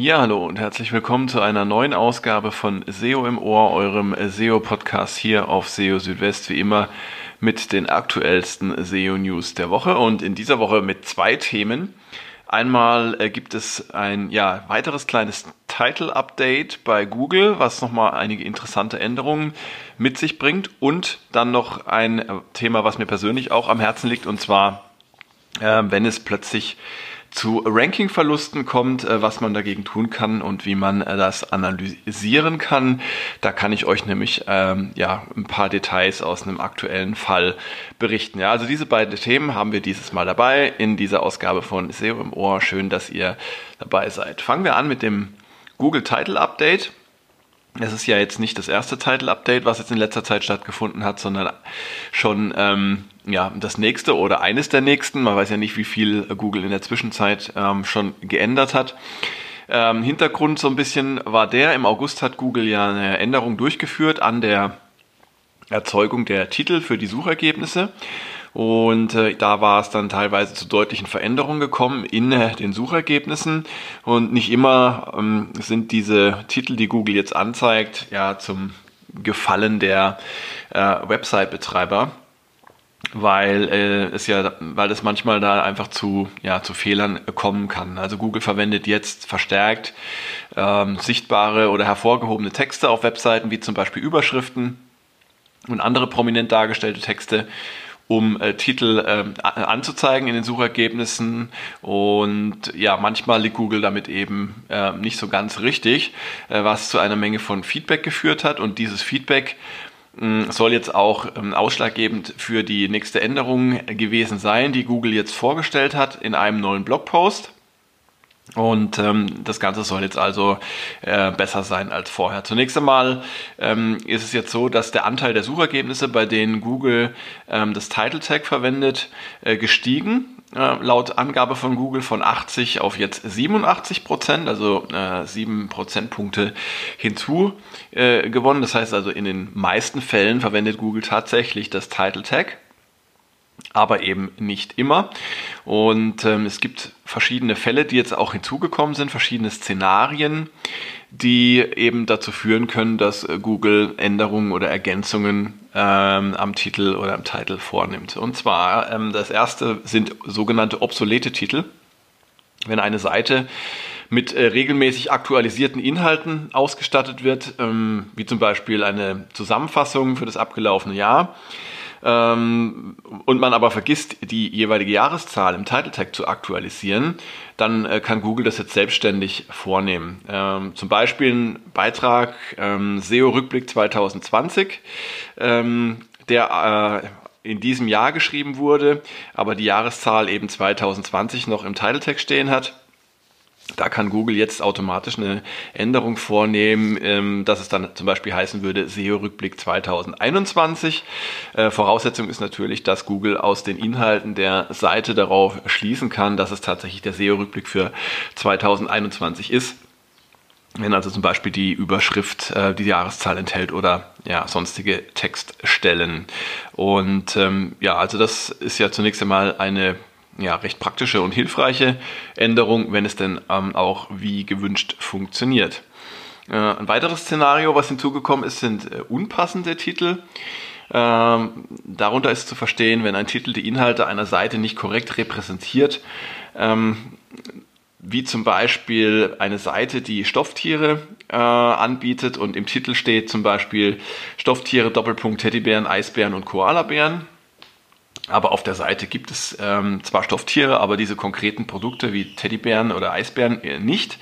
Ja, hallo und herzlich willkommen zu einer neuen Ausgabe von SEO im Ohr, eurem SEO-Podcast hier auf SEO Südwest, wie immer mit den aktuellsten SEO-News der Woche und in dieser Woche mit zwei Themen. Einmal äh, gibt es ein ja, weiteres kleines Title-Update bei Google, was nochmal einige interessante Änderungen mit sich bringt und dann noch ein Thema, was mir persönlich auch am Herzen liegt und zwar, äh, wenn es plötzlich zu Rankingverlusten kommt, äh, was man dagegen tun kann und wie man äh, das analysieren kann. Da kann ich euch nämlich ähm, ja ein paar Details aus einem aktuellen Fall berichten. Ja, also diese beiden Themen haben wir dieses Mal dabei in dieser Ausgabe von SEO im Ohr. Schön, dass ihr dabei seid. Fangen wir an mit dem Google Title Update. Es ist ja jetzt nicht das erste Title-Update, was jetzt in letzter Zeit stattgefunden hat, sondern schon ähm, ja, das nächste oder eines der nächsten. Man weiß ja nicht, wie viel Google in der Zwischenzeit ähm, schon geändert hat. Ähm, Hintergrund so ein bisschen war der, im August hat Google ja eine Änderung durchgeführt an der Erzeugung der Titel für die Suchergebnisse. Und äh, da war es dann teilweise zu deutlichen Veränderungen gekommen in äh, den Suchergebnissen. Und nicht immer ähm, sind diese Titel, die Google jetzt anzeigt, ja zum Gefallen der äh, Website-Betreiber weil äh, es ja, weil es manchmal da einfach zu, ja, zu Fehlern kommen kann. Also Google verwendet jetzt verstärkt ähm, sichtbare oder hervorgehobene Texte auf Webseiten, wie zum Beispiel Überschriften und andere prominent dargestellte Texte, um äh, Titel äh, anzuzeigen in den Suchergebnissen. Und ja, manchmal liegt Google damit eben äh, nicht so ganz richtig, äh, was zu einer Menge von Feedback geführt hat. Und dieses Feedback mh, soll jetzt auch ähm, ausschlaggebend für die nächste Änderung gewesen sein, die Google jetzt vorgestellt hat in einem neuen Blogpost. Und ähm, das Ganze soll jetzt also äh, besser sein als vorher. Zunächst einmal ähm, ist es jetzt so, dass der Anteil der Suchergebnisse, bei denen Google ähm, das Title Tag verwendet, äh, gestiegen. Äh, laut Angabe von Google von 80 auf jetzt 87 Prozent, also äh, 7 Prozentpunkte hinzu äh, gewonnen. Das heißt also, in den meisten Fällen verwendet Google tatsächlich das Title Tag aber eben nicht immer. Und ähm, es gibt verschiedene Fälle, die jetzt auch hinzugekommen sind, verschiedene Szenarien, die eben dazu führen können, dass äh, Google Änderungen oder Ergänzungen ähm, am Titel oder am Titel vornimmt. Und zwar ähm, das erste sind sogenannte obsolete Titel. Wenn eine Seite mit äh, regelmäßig aktualisierten Inhalten ausgestattet wird, ähm, wie zum Beispiel eine Zusammenfassung für das abgelaufene Jahr, ähm, und man aber vergisst, die jeweilige Jahreszahl im Title Tag zu aktualisieren, dann äh, kann Google das jetzt selbstständig vornehmen. Ähm, zum Beispiel ein Beitrag ähm, SEO-Rückblick 2020, ähm, der äh, in diesem Jahr geschrieben wurde, aber die Jahreszahl eben 2020 noch im Title Tag stehen hat da kann Google jetzt automatisch eine Änderung vornehmen, ähm, dass es dann zum Beispiel heißen würde SEO-Rückblick 2021. Äh, Voraussetzung ist natürlich, dass Google aus den Inhalten der Seite darauf schließen kann, dass es tatsächlich der SEO-Rückblick für 2021 ist. Wenn also zum Beispiel die Überschrift äh, die Jahreszahl enthält oder ja, sonstige Textstellen. Und ähm, ja, also das ist ja zunächst einmal eine ja, recht praktische und hilfreiche Änderung, wenn es denn ähm, auch wie gewünscht funktioniert. Äh, ein weiteres Szenario, was hinzugekommen ist, sind äh, unpassende Titel. Ähm, darunter ist zu verstehen, wenn ein Titel die Inhalte einer Seite nicht korrekt repräsentiert, ähm, wie zum Beispiel eine Seite, die Stofftiere äh, anbietet und im Titel steht zum Beispiel Stofftiere, Doppelpunkt, Teddybären, Eisbären und Koalabären aber auf der Seite gibt es ähm, zwar Stofftiere, aber diese konkreten Produkte wie Teddybären oder Eisbären äh, nicht.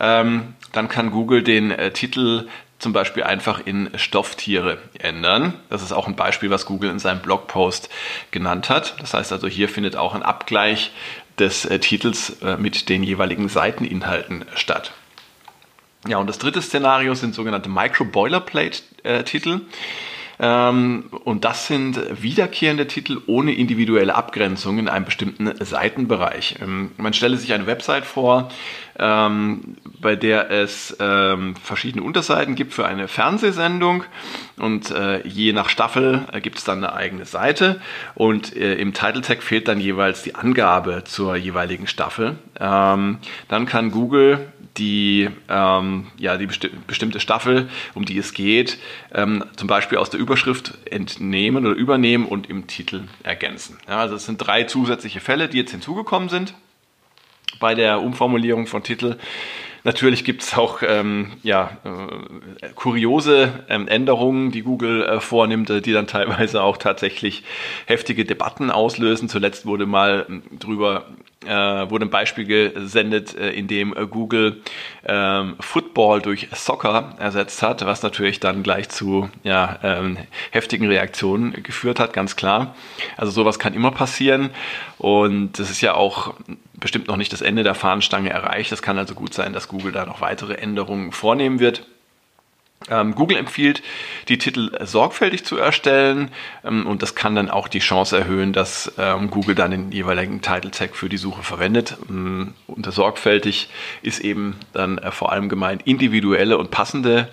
Ähm, dann kann Google den äh, Titel zum Beispiel einfach in Stofftiere ändern. Das ist auch ein Beispiel, was Google in seinem Blogpost genannt hat. Das heißt also, hier findet auch ein Abgleich des äh, Titels äh, mit den jeweiligen Seiteninhalten statt. Ja, und das dritte Szenario sind sogenannte Micro-Boilerplate-Titel. Äh, und das sind wiederkehrende Titel ohne individuelle Abgrenzung in einem bestimmten Seitenbereich. Ähm, man stelle sich eine Website vor, ähm, bei der es verschiedene Unterseiten gibt für eine Fernsehsendung und äh, je nach Staffel äh, gibt es dann eine eigene Seite und äh, im Title Tag fehlt dann jeweils die Angabe zur jeweiligen Staffel. dann kann Google die, ähm, ja, die besti bestimmte Staffel, um die es geht, ähm, zum Beispiel aus der Überschrift entnehmen oder übernehmen und im Titel ergänzen. Ja, also es sind drei zusätzliche Fälle, die jetzt hinzugekommen sind bei der Umformulierung von Titel. Natürlich gibt es auch ähm, ja, äh, kuriose ähm, Änderungen, die Google äh, vornimmt, äh, die dann teilweise auch tatsächlich heftige Debatten auslösen. Zuletzt wurde mal ähm, drüber äh, wurde ein Beispiel gesendet, äh, in dem Google ähm, Football durch Soccer ersetzt hat, was natürlich dann gleich zu ja, ähm, heftigen Reaktionen geführt hat, ganz klar. Also sowas kann immer passieren und das ist ja auch bestimmt noch nicht das Ende der Fahnenstange erreicht. Es kann also gut sein, dass Google da noch weitere Änderungen vornehmen wird. Ähm, Google empfiehlt, die Titel sorgfältig zu erstellen ähm, und das kann dann auch die Chance erhöhen, dass ähm, Google dann den jeweiligen Title Tag für die Suche verwendet. Ähm, unter sorgfältig ist eben dann äh, vor allem gemeint individuelle und passende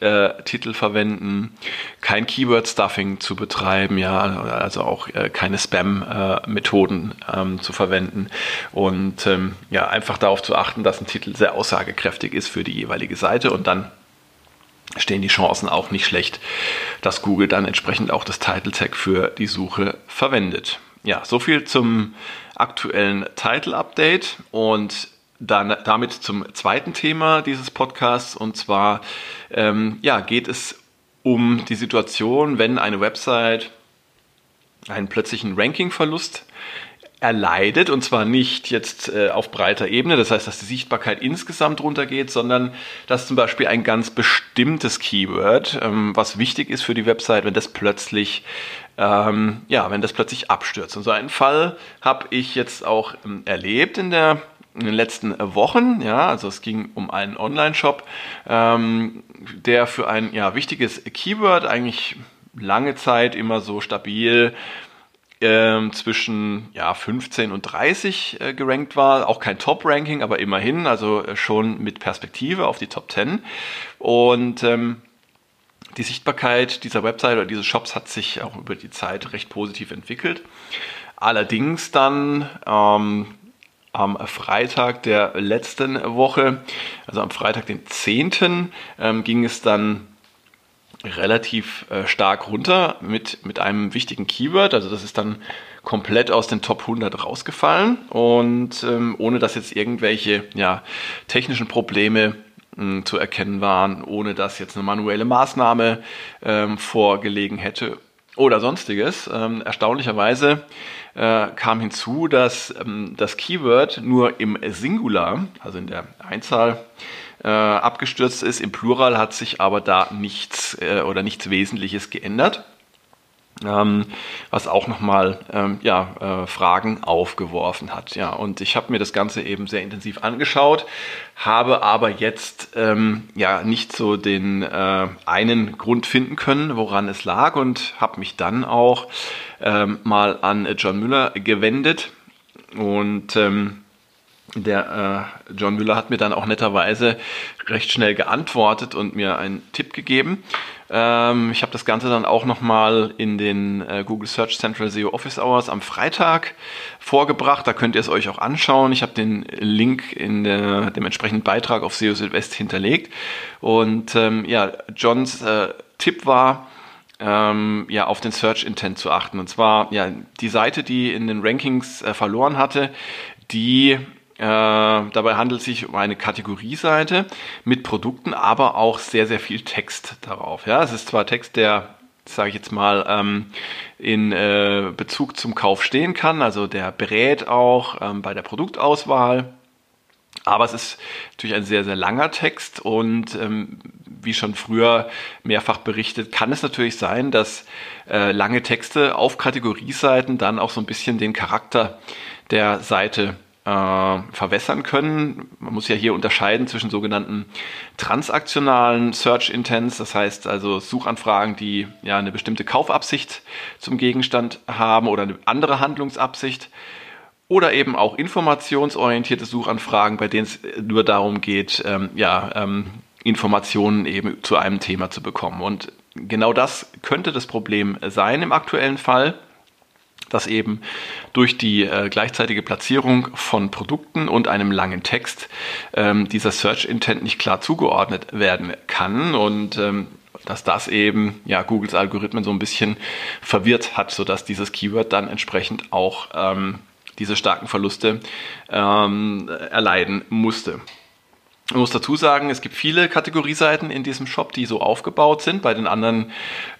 äh, Titel verwenden, kein Keyword-Stuffing zu betreiben, ja, also auch äh, keine Spam-Methoden ähm, zu verwenden und ähm, ja, einfach darauf zu achten, dass ein Titel sehr aussagekräftig ist für die jeweilige Seite und dann stehen die Chancen auch nicht schlecht, dass Google dann entsprechend auch das Title Tag für die Suche verwendet. Ja, so viel zum aktuellen Title Update und dann damit zum zweiten Thema dieses Podcasts und zwar ähm, ja, geht es um die Situation, wenn eine Website einen plötzlichen Rankingverlust erleidet und zwar nicht jetzt äh, auf breiter Ebene, das heißt, dass die Sichtbarkeit insgesamt runtergeht, sondern dass zum Beispiel ein ganz bestimmtes Keyword, ähm, was wichtig ist für die Website, wenn das plötzlich ähm, ja, wenn das plötzlich abstürzt. Und so einen Fall habe ich jetzt auch ähm, erlebt in der in den letzten Wochen. Ja, also es ging um einen Online-Shop, ähm, der für ein ja, wichtiges Keyword eigentlich lange Zeit immer so stabil ähm, zwischen ja, 15 und 30 äh, gerankt war. Auch kein Top-Ranking, aber immerhin, also äh, schon mit Perspektive auf die Top 10. Und ähm, die Sichtbarkeit dieser Website oder dieses Shops hat sich auch über die Zeit recht positiv entwickelt. Allerdings dann ähm, am Freitag der letzten Woche, also am Freitag den 10. Ähm, ging es dann relativ äh, stark runter mit, mit einem wichtigen Keyword. Also das ist dann komplett aus den Top 100 rausgefallen und ähm, ohne dass jetzt irgendwelche ja, technischen Probleme mh, zu erkennen waren, ohne dass jetzt eine manuelle Maßnahme ähm, vorgelegen hätte oder sonstiges. Ähm, erstaunlicherweise äh, kam hinzu, dass ähm, das Keyword nur im Singular, also in der Einzahl, äh, abgestürzt ist. Im Plural hat sich aber da nichts äh, oder nichts Wesentliches geändert. Ähm, was auch nochmal ähm, ja, äh, Fragen aufgeworfen hat. Ja, und ich habe mir das Ganze eben sehr intensiv angeschaut, habe aber jetzt ähm, ja nicht so den äh, einen Grund finden können, woran es lag und habe mich dann auch ähm, mal an John Müller gewendet und ähm, der äh, John Müller hat mir dann auch netterweise recht schnell geantwortet und mir einen Tipp gegeben. Ähm, ich habe das Ganze dann auch nochmal in den äh, Google Search Central SEO Office Hours am Freitag vorgebracht. Da könnt ihr es euch auch anschauen. Ich habe den Link in der, dem entsprechenden Beitrag auf SEO Südwest hinterlegt. Und ähm, ja, Johns äh, Tipp war, ähm, ja, auf den Search Intent zu achten. Und zwar, ja, die Seite, die in den Rankings äh, verloren hatte, die äh, dabei handelt es sich um eine Kategorieseite mit Produkten, aber auch sehr, sehr viel Text darauf. Ja, es ist zwar Text, der sage ich jetzt mal, ähm, in äh, Bezug zum Kauf stehen kann. Also der berät auch ähm, bei der Produktauswahl. Aber es ist natürlich ein sehr, sehr langer Text und ähm, wie schon früher mehrfach berichtet, kann es natürlich sein, dass äh, lange Texte auf Kategorieseiten dann auch so ein bisschen den Charakter der Seite äh, verwässern können. Man muss ja hier unterscheiden zwischen sogenannten transaktionalen Search Intents, das heißt also Suchanfragen, die ja eine bestimmte Kaufabsicht zum Gegenstand haben oder eine andere Handlungsabsicht oder eben auch informationsorientierte Suchanfragen, bei denen es nur darum geht, ähm, ja, ähm, Informationen eben zu einem Thema zu bekommen. Und genau das könnte das Problem sein im aktuellen Fall. dass eben durch die äh, gleichzeitige Platzierung von Produkten und einem langen Text ähm, dieser Search Intent nicht klar zugeordnet werden kann und ähm, dass das eben ja Googles Algorithmen so ein bisschen verwirrt hat, sodass dieses Keyword dann entsprechend auch ähm, diese starken Verluste ähm, erleiden musste. Ich muss dazu sagen, es gibt viele Kategorieseiten in diesem Shop, die so aufgebaut sind. Bei den anderen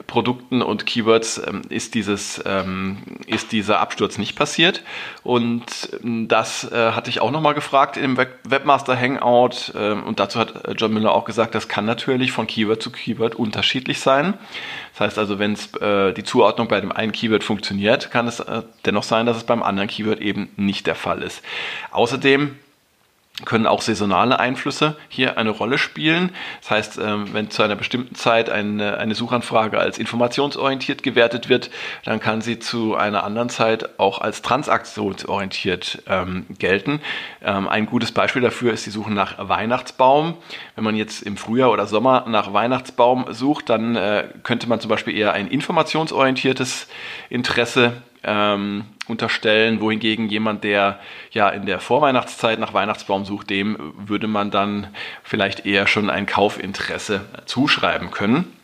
Produkten und Keywords ähm, ist, dieses, ähm, ist dieser Absturz nicht passiert. Und ähm, das äh, hatte ich auch nochmal gefragt im Webmaster Hangout. Äh, und dazu hat John Miller auch gesagt, das kann natürlich von Keyword zu Keyword unterschiedlich sein. Das heißt also, wenn äh, die Zuordnung bei dem einen Keyword funktioniert, kann es äh, dennoch sein, dass es beim anderen Keyword eben nicht der Fall ist. Außerdem können auch saisonale Einflüsse hier eine Rolle spielen. Das heißt, ähm, wenn zu einer bestimmten Zeit eine, eine Suchanfrage als informationsorientiert gewertet wird, dann kann sie zu einer anderen Zeit auch als transaktionsorientiert ähm, gelten. Ähm, ein gutes Beispiel dafür ist die Suche nach Weihnachtsbaum. Wenn man jetzt im Frühjahr oder Sommer nach Weihnachtsbaum sucht, dann äh, könnte man zum Beispiel eher ein informationsorientiertes Interesse ähm, unterstellen, wohingegen jemand, der ja in der Vorweihnachtszeit nach Weihnachtsbaum sucht, dem würde man dann vielleicht eher schon ein Kaufinteresse zuschreiben können.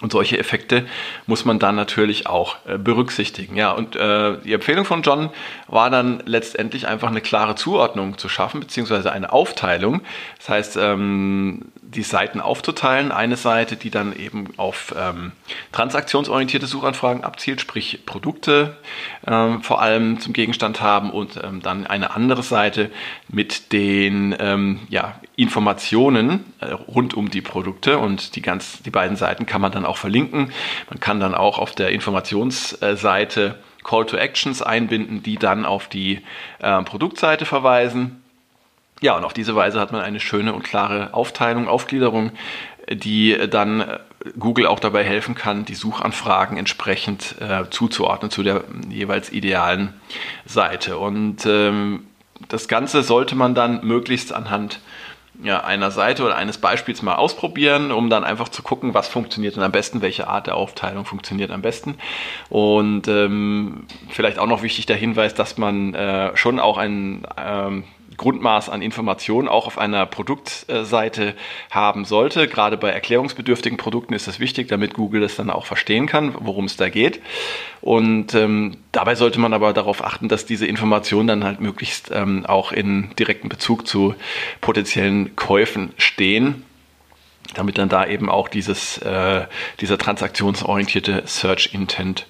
Und solche Effekte muss man dann natürlich auch äh, berücksichtigen. Ja, und äh, die Empfehlung von John war dann letztendlich einfach eine klare Zuordnung zu schaffen, beziehungsweise eine Aufteilung. Das heißt, ähm, die Seiten aufzuteilen. Eine Seite, die dann eben auf ähm, transaktionsorientierte Suchanfragen abzielt, sprich Produkte ähm, vor allem zum Gegenstand haben und ähm, dann eine andere Seite mit den ähm, ja, Informationen äh, rund um die Produkte und die, ganz, die beiden Seiten kann man dann auch verlinken. Man kann dann auch auf der Informationsseite Call to Actions einbinden, die dann auf die äh, Produktseite verweisen. Ja, und auf diese Weise hat man eine schöne und klare Aufteilung, Aufgliederung, die dann äh, Google auch dabei helfen kann, die Suchanfragen entsprechend äh, zuzuordnen zu der jeweils idealen Seite. Und ähm, das Ganze sollte man dann möglichst anhand ja, einer Seite oder eines Beispiels mal ausprobieren, um dann einfach zu gucken, was funktioniert denn am besten, welche Art der Aufteilung funktioniert am besten. Und ähm, vielleicht auch noch wichtig der Hinweis, dass man äh, schon auch ein ähm, Grundmaß an Informationen auch auf einer Produktseite haben sollte. Gerade bei erklärungsbedürftigen Produkten ist das wichtig, damit Google das dann auch verstehen kann, worum es da geht. Und ähm, dabei sollte man aber darauf achten, dass diese Informationen dann halt möglichst ähm, auch in direkten Bezug zu potenziellen Käufen stehen damit dann da eben auch dieses, äh, dieser transaktionsorientierte Search Intent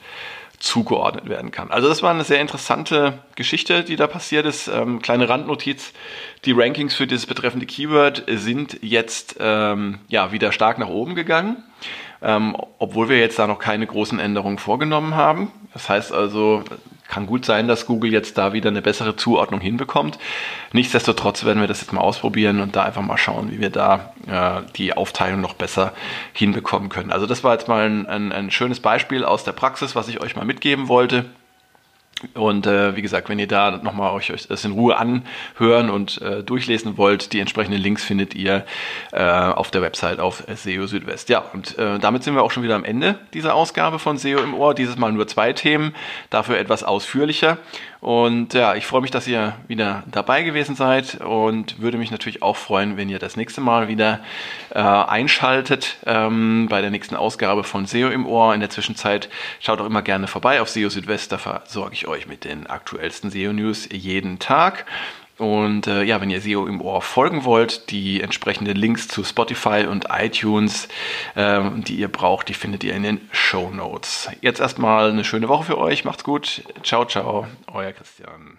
zugeordnet werden kann. Also das war eine sehr interessante Geschichte, die da passiert ist. Ähm, kleine Randnotiz, die Rankings für dieses betreffende Keyword sind jetzt ähm, ja, wieder stark nach oben gegangen, ähm, obwohl wir jetzt da noch keine großen Änderungen vorgenommen haben. Das heißt also, kann gut sein, dass Google jetzt da wieder eine bessere Zuordnung hinbekommt. Nichtsdestotrotz werden wir das jetzt mal ausprobieren und da einfach mal schauen, wie wir da äh, die Aufteilung noch besser hinbekommen können. Also das war jetzt mal ein, ein, ein schönes Beispiel aus der Praxis, was ich euch mal mitgeben wollte. Und äh, wie gesagt, wenn ihr da nochmal euch, euch das in Ruhe anhören und äh, durchlesen wollt, die entsprechenden Links findet ihr äh, auf der Website auf SEO Südwest. Ja, und äh, damit sind wir auch schon wieder am Ende dieser Ausgabe von SEO im Ohr. Dieses Mal nur zwei Themen, dafür etwas ausführlicher. Und ja, ich freue mich, dass ihr wieder dabei gewesen seid und würde mich natürlich auch freuen, wenn ihr das nächste Mal wieder äh, einschaltet ähm, bei der nächsten Ausgabe von SEO im Ohr. In der Zwischenzeit schaut auch immer gerne vorbei auf SEO Südwest, da versorge ich euch mit den aktuellsten SEO-News jeden Tag. Und äh, ja, wenn ihr SEO im Ohr folgen wollt, die entsprechenden Links zu Spotify und iTunes, äh, die ihr braucht, die findet ihr in den Show Notes. Jetzt erstmal eine schöne Woche für euch. Macht's gut. Ciao, ciao. Euer Christian.